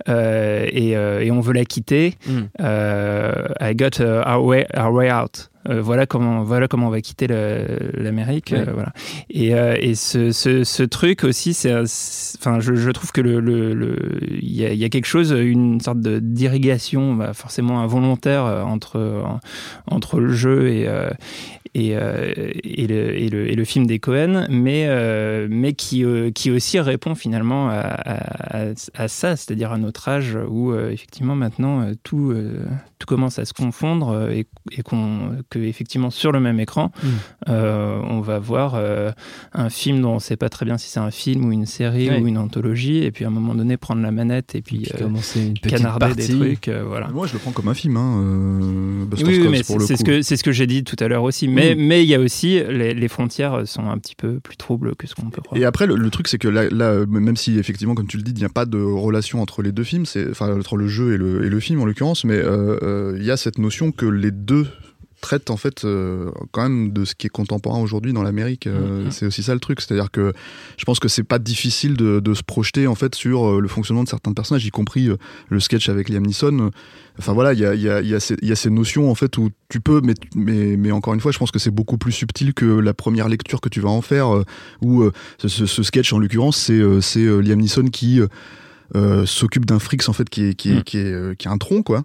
Speaker 2: euh, et, euh, et on veut la quitter.
Speaker 1: Mm.
Speaker 2: Euh, I got uh, our, way, our way out. Euh, voilà comment voilà comment on va quitter l'Amérique. Euh, voilà. Et, euh, et ce, ce, ce truc aussi, c'est, enfin, je, je trouve que le, le, le- il y, a, il y a quelque chose, une sorte de d'irrigation, bah, forcément involontaire entre en- entre le jeu et et, et, le, et, le, et le film des Cohen, mais mais, qui, qui aussi répond finalement à, à, ça, c'est-à-dire à notre âge où effectivement maintenant tout, tout commence à se confondre et, et qu'on, que effectivement sur le même écran,
Speaker 1: Mm.
Speaker 2: euh, on va voir euh, un film dont on ne sait pas très bien si c'est un film ou une série
Speaker 1: Ouais.
Speaker 2: ou une anthologie, et puis à un moment donné prendre la manette et puis,
Speaker 1: Puis
Speaker 2: euh,
Speaker 1: commencer une petite
Speaker 2: canarder
Speaker 1: partie.
Speaker 2: des trucs, euh, voilà.
Speaker 3: Moi, je le prends comme un film. Hein, euh,
Speaker 2: Oui, oui, mais c'est ce que c'est ce que j'ai dit tout à l'heure aussi. Mais mais il y a aussi les, les frontières sont un petit peu plus troubles que ce qu'on peut croire.
Speaker 3: Et après, le, le truc, c'est que là, là, même si effectivement, comme tu le dis, il n'y a pas de relation entre les deux films, c'est enfin entre le jeu et le, et le film en l'occurrence, mais euh, euh, il y a cette notion que les deux traitent en fait euh, quand même de ce qui est contemporain aujourd'hui dans l'Amérique. Euh,
Speaker 2: Mhm.
Speaker 3: C'est aussi ça le truc, c'est-à-dire que je pense que c'est pas difficile de, de se projeter en fait sur euh, le fonctionnement de certains personnages, y compris le sketch avec Liam Neeson. Enfin voilà, il y a, y, a, y, a ces- il y a ces notions en fait où tu peux, mais, mais, mais encore une fois, je pense que c'est beaucoup plus subtil que la première lecture que tu vas en faire. où ce, sketch en l'occurrence, c'est Liam Neeson qui s'occupe d'un fric en fait qui est qui est,
Speaker 2: Mm.
Speaker 3: qui est, qui a un tronc quoi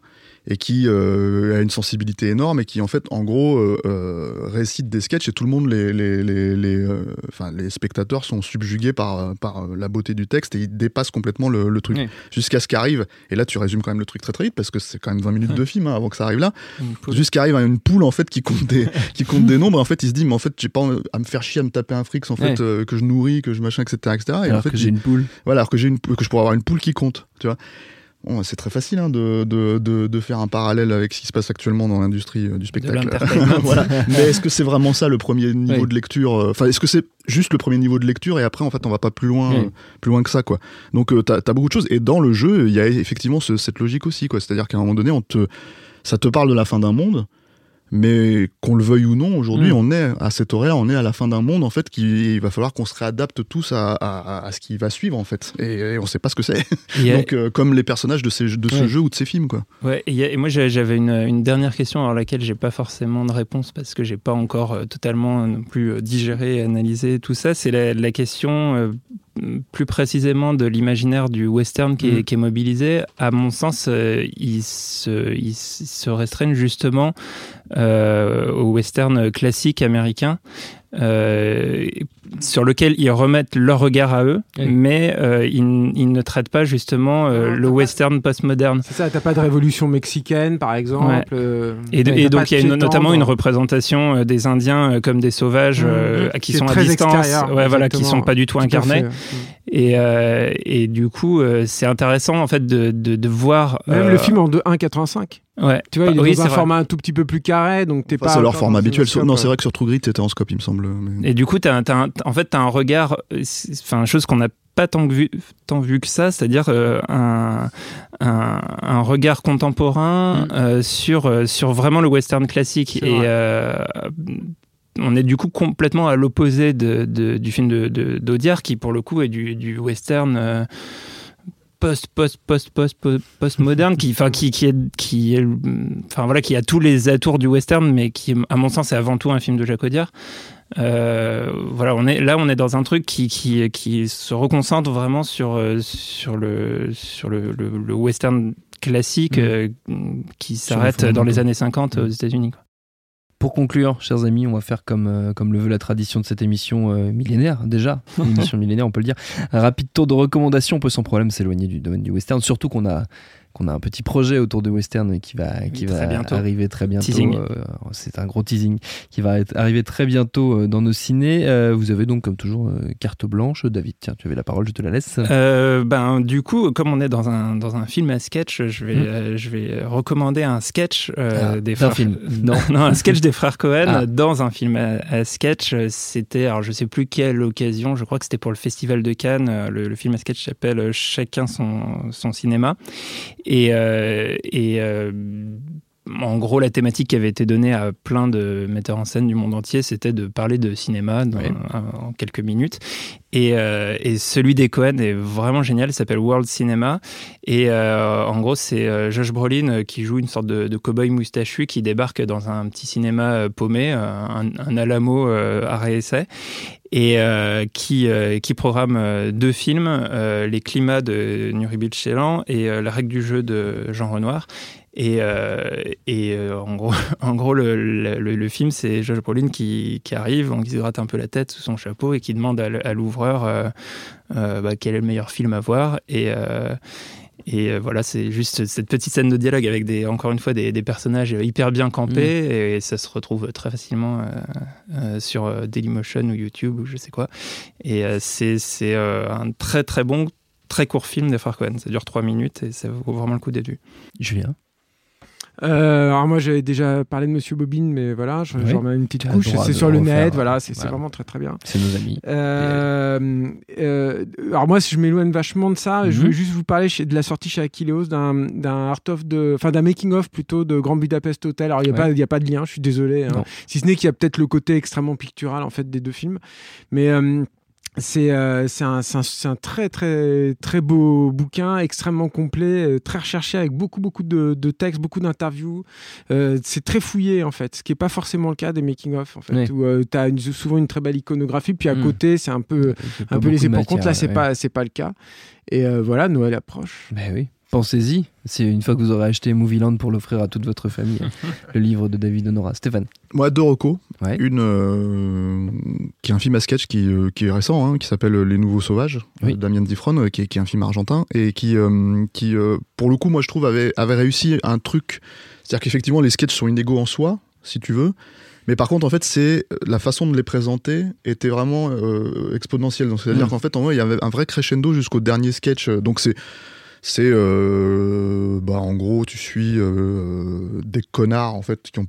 Speaker 3: et qui euh, a une sensibilité énorme et qui en fait en gros euh, euh, récite des sketchs et tout le monde les les les les, euh, enfin les spectateurs sont subjugués par par euh, la beauté du texte et ils dépassent complètement le, le truc
Speaker 1: Oui.
Speaker 3: jusqu'à ce qu'arrive et là tu résumes quand même le truc très très vite parce que c'est quand même 20 minutes de film hein, avant que ça arrive là jusqu'à arrive à une poule en fait qui compte des qui compte des nombres en fait il se dit mais en fait j'ai pas à me faire chier à me taper un fric en fait
Speaker 1: Ouais.
Speaker 3: que je nourris que je machin etc etc et
Speaker 1: Alors
Speaker 3: en fait
Speaker 1: que j'ai une poule.
Speaker 3: voilà, alors que j'ai une que je pourrais avoir une poule qui compte, tu vois. Bon, c'est très facile hein, de, de, de, de faire un parallèle avec ce qui se passe actuellement dans l'industrie euh, du spectacle. voilà. Mais est-ce que c'est vraiment ça le premier niveau
Speaker 1: Oui.
Speaker 3: de lecture euh, Enfin, est-ce que c'est juste le premier niveau de lecture et après en fait on va pas plus loin,
Speaker 1: Oui.
Speaker 3: plus loin que ça quoi. Donc euh, t'as as beaucoup de choses et dans le jeu il y a effectivement ce- cette logique aussi quoi. C'est-à-dire qu'à un moment donné on te ça te parle de la fin d'un monde. Mais qu'on le veuille ou non, aujourd'hui,
Speaker 1: Mm.
Speaker 3: on est à cette horaire, on est à la fin d'un monde en fait, qui il va falloir qu'on se réadapte tous à, à- à ce qui va suivre en fait, et, et on sait pas ce que c'est. Donc, euh, comme les personnages de, ces, de ce jeu ou de ces films, quoi.
Speaker 2: Ouais, et, a- moi j'avais une, une dernière question à laquelle j'ai pas forcément de réponse parce que j'ai pas encore euh, totalement euh, non plus digéré et analysé tout ça. C'est la, la question plus précisément de l'imaginaire du western qui, est, qui est mobilisé. À mon sens, euh, ils se, ils se restreignent justement euh, au western classique américain. euh, sur lequel ils remettent leur regard à eux,
Speaker 1: Oui.
Speaker 2: mais euh, ils, ils ne traitent pas justement euh,
Speaker 6: Non,
Speaker 2: le western postmoderne.
Speaker 6: C'est ça, t'as pas de révolution mexicaine, par exemple.
Speaker 2: Ouais.
Speaker 6: euh,
Speaker 2: Et, donc il y a une- notamment une représentation euh, des Indiens euh, comme des sauvages euh,
Speaker 6: Mhm.
Speaker 2: qui sont à distance, ouais, voilà, qui sont pas du tout incarnés. Et, euh, et du coup, euh, c'est intéressant en fait de, de, de voir.
Speaker 6: Même
Speaker 2: euh,
Speaker 6: le film en 1,85.
Speaker 2: Ouais.
Speaker 6: Tu vois, il est
Speaker 2: Bah, oui,
Speaker 6: dans un
Speaker 2: c'est vrai.
Speaker 6: format un tout petit peu plus carré, donc t'es
Speaker 3: Enfin,
Speaker 6: pas.
Speaker 3: c'est leur format habituel.
Speaker 6: un scope,
Speaker 3: non, c'est vrai que sur True Grit, c'était en scope, il me semble. mais-
Speaker 2: Et du coup, t'as, t'as un- en fait, tu as un regard, euh, c'est- enfin, chose qu'on n'a pas tant vu, tant vu que ça, c'est-à-dire euh, un, un, un regard contemporain
Speaker 1: Mm.
Speaker 2: euh, sur, euh, sur vraiment le western classique. Et euh, on est du coup complètement à l'opposé de, de- du film de, de- d'Audiard, qui pour le coup est du, du western. euh, post post post post post moderne qui enfin qui qui est qui est enfin voilà qui a tous les atours du western mais qui à mon sens est avant tout un film de Jacques Audiard euh, voilà, on est là, on est dans un truc qui, qui, qui se reconcentre vraiment sur, euh, sur, le, sur le, le, le western classique
Speaker 1: Mhm.
Speaker 2: euh, qui s'arrête
Speaker 1: le
Speaker 2: dans les années 50 aux
Speaker 1: Mhm.
Speaker 2: États-Unis. quoi.
Speaker 1: Pour conclure, chers amis, on va faire comme, euh, comme le veut la tradition de cette émission euh, millénaire, déjà, une émission millénaire, on peut le dire. Un rapide tour de recommandations, on peut sans problème s'éloigner du domaine du western, surtout qu'on a, qu'on a un petit projet autour de western qui va, qui
Speaker 2: très
Speaker 1: va
Speaker 2: bientôt.
Speaker 1: arriver très bientôt.
Speaker 2: Teasing.
Speaker 1: Euh, C'est un gros teasing qui va être- arriver très bientôt euh, dans nos ciné. Euh, vous avez donc, comme toujours, euh, carte blanche. David, tiens, tu avais la parole, je te la laisse.
Speaker 2: Ben, du coup, comme on est dans un, dans un film à sketch, je vais, euh, je vais recommander un sketch
Speaker 1: Ah,
Speaker 2: des frères.
Speaker 1: film.
Speaker 2: Non, non, un sketch des frères Cohen
Speaker 1: Ah.
Speaker 2: dans un film à, à sketch. C'était, alors je sais plus quelle occasion, je crois que c'était pour le Festival de Cannes. Le, le film à sketch s'appelle Chacun son, son cinéma. Et, euh, et euh, en gros, la thématique qui avait été donnée à plein de metteurs en scène du monde entier, c'était de parler de cinéma dans-
Speaker 1: Oui.
Speaker 2: en quelques minutes. Et, euh, et celui des Cohen est vraiment génial, il s'appelle World Cinema. Et euh, en gros, c'est euh, Josh Brolin qui joue une sorte de, de cow-boy moustachu qui débarque dans un petit cinéma paumé, un, un Alamo euh, arrêt essai, et euh, qui, euh, qui programme deux films, euh, Les climats de Nuri Bilge-Ceylan et La règle du jeu de Jean Renoir. Et, euh, et euh, en gros, en gros le, le, le film, c'est Josh Brolin qui, qui arrive, donc il se gratte un peu la tête sous son chapeau et qui demande à, l'ouvreur euh, bah, quel est le meilleur film à voir. Et, et voilà, c'est juste cette petite scène de dialogue avec des, encore une fois des, des personnages hyper bien campés et ça se retrouve très facilement euh, euh, sur Dailymotion ou YouTube ou je sais quoi. Et euh, c'est un très très bon, très court film frères Cohen. Ça dure trois minutes et ça vaut vraiment le coup d'être vu.
Speaker 1: Julien?
Speaker 6: Euh, alors moi j'avais déjà parlé de Monsieur Bobine, mais voilà, je,
Speaker 1: Oui.
Speaker 6: je remets une petite couche. C'est sur le
Speaker 1: refaire,
Speaker 6: net, voilà, c'est
Speaker 1: voilà.
Speaker 6: vraiment très très bien.
Speaker 1: C'est nos amis.
Speaker 6: Euh, euh, alors moi, si je m'éloigne vachement de ça, je
Speaker 1: Mhm.
Speaker 6: veux juste vous parler chez- de la sortie chez Akileos d'un art of de, enfin d'un making of plutôt de Grand Budapest Hotel. Alors il y a
Speaker 1: Ouais.
Speaker 6: pas, il y a pas de lien, je suis désolé. hein. Si ce n'est qu'il y a peut-être le côté extrêmement pictural en fait des deux films, mais c'est euh, c'est un, très très très beau bouquin, extrêmement complet, euh, très recherché avec beaucoup beaucoup de, de textes, beaucoup d'interviews. Euh, c'est très fouillé en fait, ce qui est pas forcément le cas des making of en fait, où tu as souvent une très belle iconographie, puis à
Speaker 1: Mm.
Speaker 6: côté c'est un peu un peu laissé pour compte. Là, c'est
Speaker 1: ouais.
Speaker 6: pas c'est pas le cas. Et voilà, Noël approche.
Speaker 1: Ben oui. Pensez-y, c'est une fois que vous aurez acheté Movieland pour l'offrir à toute votre famille, le livre de David Honora. Stéphane.
Speaker 3: Moi, deux recos.
Speaker 1: Ouais.
Speaker 3: Une euh, qui est un film à sketch qui, euh, qui est récent, hein, qui s'appelle Les Nouveaux Sauvages,
Speaker 1: Oui.
Speaker 3: de Damien Difron, euh, qui, est, qui est un film argentin, et qui, euh, qui euh, pour le coup, moi je trouve, avait, avait réussi un truc. C'est-à-dire qu'effectivement, les sketchs sont inégaux en soi, si tu veux. Mais par contre, en fait, c'est la façon de les présenter était vraiment euh, exponentielle. Donc, c'est-à-dire
Speaker 1: Mm.
Speaker 3: qu'en fait, en vrai, il y avait un vrai crescendo jusqu'au dernier sketch. Donc, c'est c'est euh, bah, en gros, tu suis euh, des connards en fait qui ont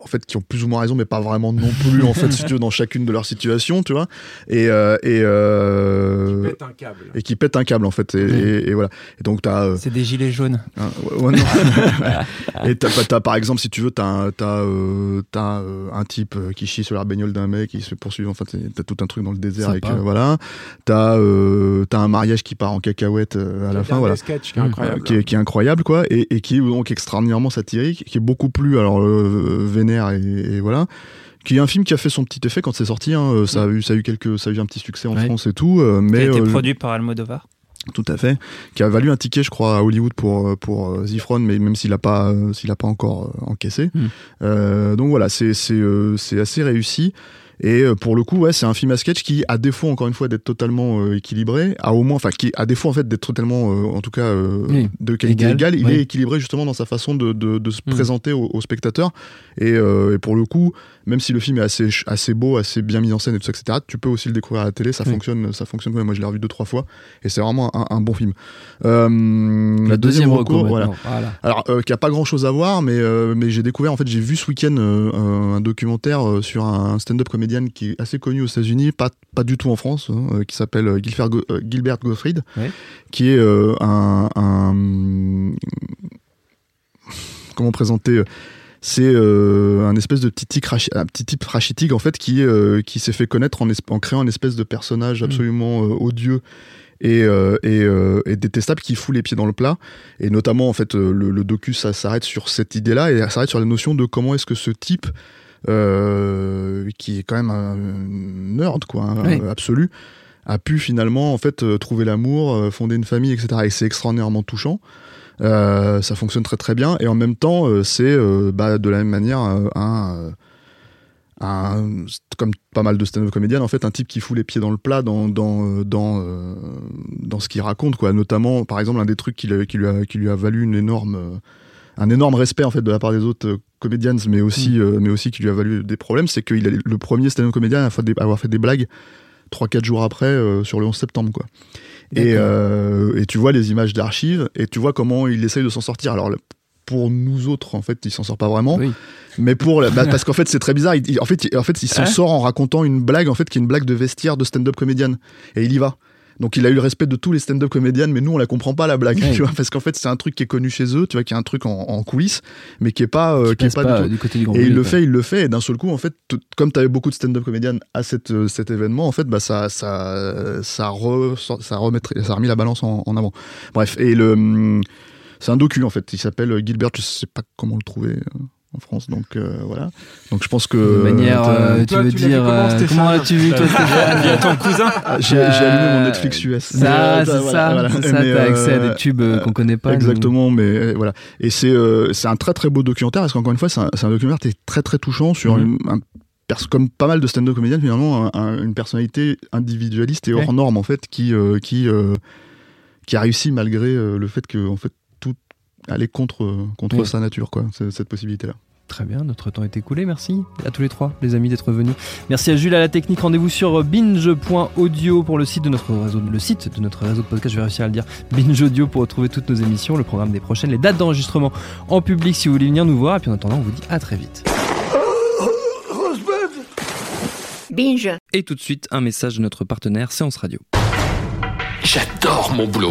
Speaker 3: en fait qui ont plus ou moins raison mais pas vraiment non plus en fait si tu veux dans chacune de leurs situations tu vois et euh, et euh,
Speaker 6: un câble.
Speaker 3: et qui pètent un câble en fait et, et- et voilà et donc t'as euh,
Speaker 2: C'est des gilets jaunes.
Speaker 3: Hein, ouais, ouais, non. et t'as, t'as, par exemple, si tu veux, t'as, un- t'as, euh, t'as, euh, un type qui chie sur la bagnole d'un mec, qui se fait poursuivre. Enfin, t'as- tout un truc dans le désert. Avec, euh, voilà. T'as, euh, t'as un mariage qui part en cacahuète euh, à la fin. Voilà.
Speaker 6: sketch qui est
Speaker 1: Mm.
Speaker 6: incroyable.
Speaker 3: Euh, qui, est, qui est incroyable quoi et, et qui est donc extraordinairement satirique qui est beaucoup plus alors euh, vénère et, et voilà qui est un film qui a fait son petit effet quand c'est sorti hein. Euh, ça a eu ça a eu quelques ça a eu un petit succès en
Speaker 1: Ouais.
Speaker 3: France et tout euh,
Speaker 2: Qui
Speaker 3: mais
Speaker 2: a été
Speaker 3: euh,
Speaker 2: produit par Almodovar.
Speaker 3: tout à fait, qui a valu un ticket, je crois, à Hollywood pour pour Zifron, mais même s'il a pas s'il a pas encore encaissé.
Speaker 1: Mm.
Speaker 3: Euh, donc voilà, c'est c'est euh, c'est assez réussi. Et euh, pour le coup, ouais, c'est un film à sketch qui, à défaut encore une fois d'être totalement euh, équilibré, a au moins, enfin, qui à défaut en fait d'être totalement, euh, en tout cas, euh,
Speaker 1: Oui.
Speaker 3: de qualité
Speaker 1: Égal,
Speaker 3: égale, il
Speaker 1: oui.
Speaker 3: est équilibré justement dans sa façon de, de, de se
Speaker 1: Mm.
Speaker 3: présenter aux, aux spectateurs. Et, et pour le coup, même si le film est assez, assez beau, assez bien mis en scène et tout ça, etc., tu peux aussi le découvrir à la télé. Ça
Speaker 1: Oui.
Speaker 3: fonctionne, ça fonctionne. quand même. Moi, je l'ai revu deux trois fois, et c'est vraiment un, un bon film.
Speaker 1: La deuxième recours,
Speaker 3: voilà. Alors, qui a pas grand chose à voir, mais, mais j'ai découvert, en fait, j'ai vu ce week-end un, documentaire sur un stand-up comédien qui est assez connu aux États-Unis, pas, pas du tout en France, hein, euh, qui s'appelle euh, Gilbert, Go- euh, Gilbert Gottfried,
Speaker 1: Ouais.
Speaker 3: qui est euh, un, un- Comment présenter c'est euh, un espèce de petit type, rachi- un petit type rachitique en fait qui, euh, qui s'est fait connaître en, créant une espèce de personnage absolument euh, odieux et, euh, et, euh, et détestable qui fout les pieds dans le plat et notamment en fait le, le docu ça s'arrête sur cette idée là et s'arrête sur la notion de comment est-ce que ce type qui est quand même un nerd quoi hein,
Speaker 1: Oui.
Speaker 3: absolu a pu finalement en fait euh, trouver l'amour euh, fonder une famille etc et c'est extraordinairement touchant. Euh, ça fonctionne très très bien. Et en même temps euh, c'est euh, bah, de la même manière euh, un, euh, un- comme pas mal de stand-up comédiennes en fait un type qui fout les pieds dans le plat dans dans euh, dans, euh, dans ce qu'il raconte quoi. Notamment par exemple un des trucs qui, lui- qui lui a qui lui a valu une énorme euh, un énorme respect en fait de la part des autres comédiennes mais aussi euh, mais aussi qui lui a valu des problèmes c'est qu'il est le premier stand-up comédien à avoir fait des blagues 3-4 jours après euh, sur le 11 septembre quoi et, euh, et tu vois les images d'archives et tu vois comment il essaye de s'en sortir. Alors pour nous autres, en fait, il s'en sort pas vraiment.
Speaker 1: Oui.
Speaker 3: Mais pour bah, parce qu'en fait c'est très bizarre. Il- il- en fait, il, en fait, il s'en
Speaker 1: Ouais.
Speaker 3: sort en racontant une blague en fait qui est une blague de vestiaire de stand-up comédienne. Et il y va. Donc il a eu le respect de tous les stand-up comédiennes, mais nous on la comprend pas la blague,
Speaker 1: Ouais.
Speaker 3: tu vois, parce qu'en fait c'est un truc qui est connu chez eux, tu vois, qui est un truc en, en coulisses, mais qui est pas, euh, qui est pas,
Speaker 1: pas,
Speaker 3: du
Speaker 1: côté du grand
Speaker 3: Et il le fait, il le fait, et d'un seul coup, en fait, comme tu avais beaucoup de stand-up comédiennes à cette, euh, cet événement, en fait, bah, ça, ça, ça, re, ça, remettrait- ça a remis la balance en, en avant. Bref, et le, hum, c'est un docu, en fait, il s'appelle Gilbert, je sais pas comment le trouver euh, en France, donc euh, voilà. Donc je pense que.
Speaker 1: De manière,
Speaker 3: t'as-
Speaker 1: euh, tu
Speaker 6: Toi,
Speaker 1: veux
Speaker 6: tu vu
Speaker 1: dire,
Speaker 6: comment,
Speaker 1: euh, comment l'as-tu vu toi Stéphane
Speaker 2: Via ton cousin
Speaker 3: Ah, j'ai allumé mon
Speaker 1: Euh,
Speaker 3: Netflix US.
Speaker 1: Ça,
Speaker 3: euh,
Speaker 1: c'est
Speaker 3: voilà,
Speaker 1: ça,
Speaker 3: voilà.
Speaker 1: c'est ça, t'as accès à
Speaker 3: euh,
Speaker 1: des tubes euh, qu'on connaît pas. nous.
Speaker 3: Exactement, mais euh, voilà. Et c'est euh, c'est un très très beau documentaire parce qu'encore une fois, c'est un, c'est un documentaire qui est très très touchant sur
Speaker 1: Mhm.
Speaker 3: une, un comme pas mal de stand-up comédiennes finalement, un- un- une personnalité individualiste et hors
Speaker 1: Ouais.
Speaker 3: norme en fait, qui euh, qui euh, qui a réussi malgré euh, le fait que en fait allait contre contre
Speaker 1: Oui.
Speaker 3: sa nature quoi, cette possibilité là.
Speaker 1: Très bien, notre temps est écoulé. Merci à tous les trois, les amis, d'être venus. Merci à Jules à la technique. Rendez-vous sur binge.audio pour le site de notre réseau, le site de notre réseau de podcast. Je vais réussir à le dire. Binge Audio pour retrouver toutes nos émissions, le programme des prochaines, les dates d'enregistrement en public si vous voulez venir nous voir. Et puis en attendant, on vous dit à très vite.
Speaker 7: Binge.
Speaker 1: Et tout de suite, un message de notre partenaire Séance Radio.
Speaker 8: J'adore mon boulot.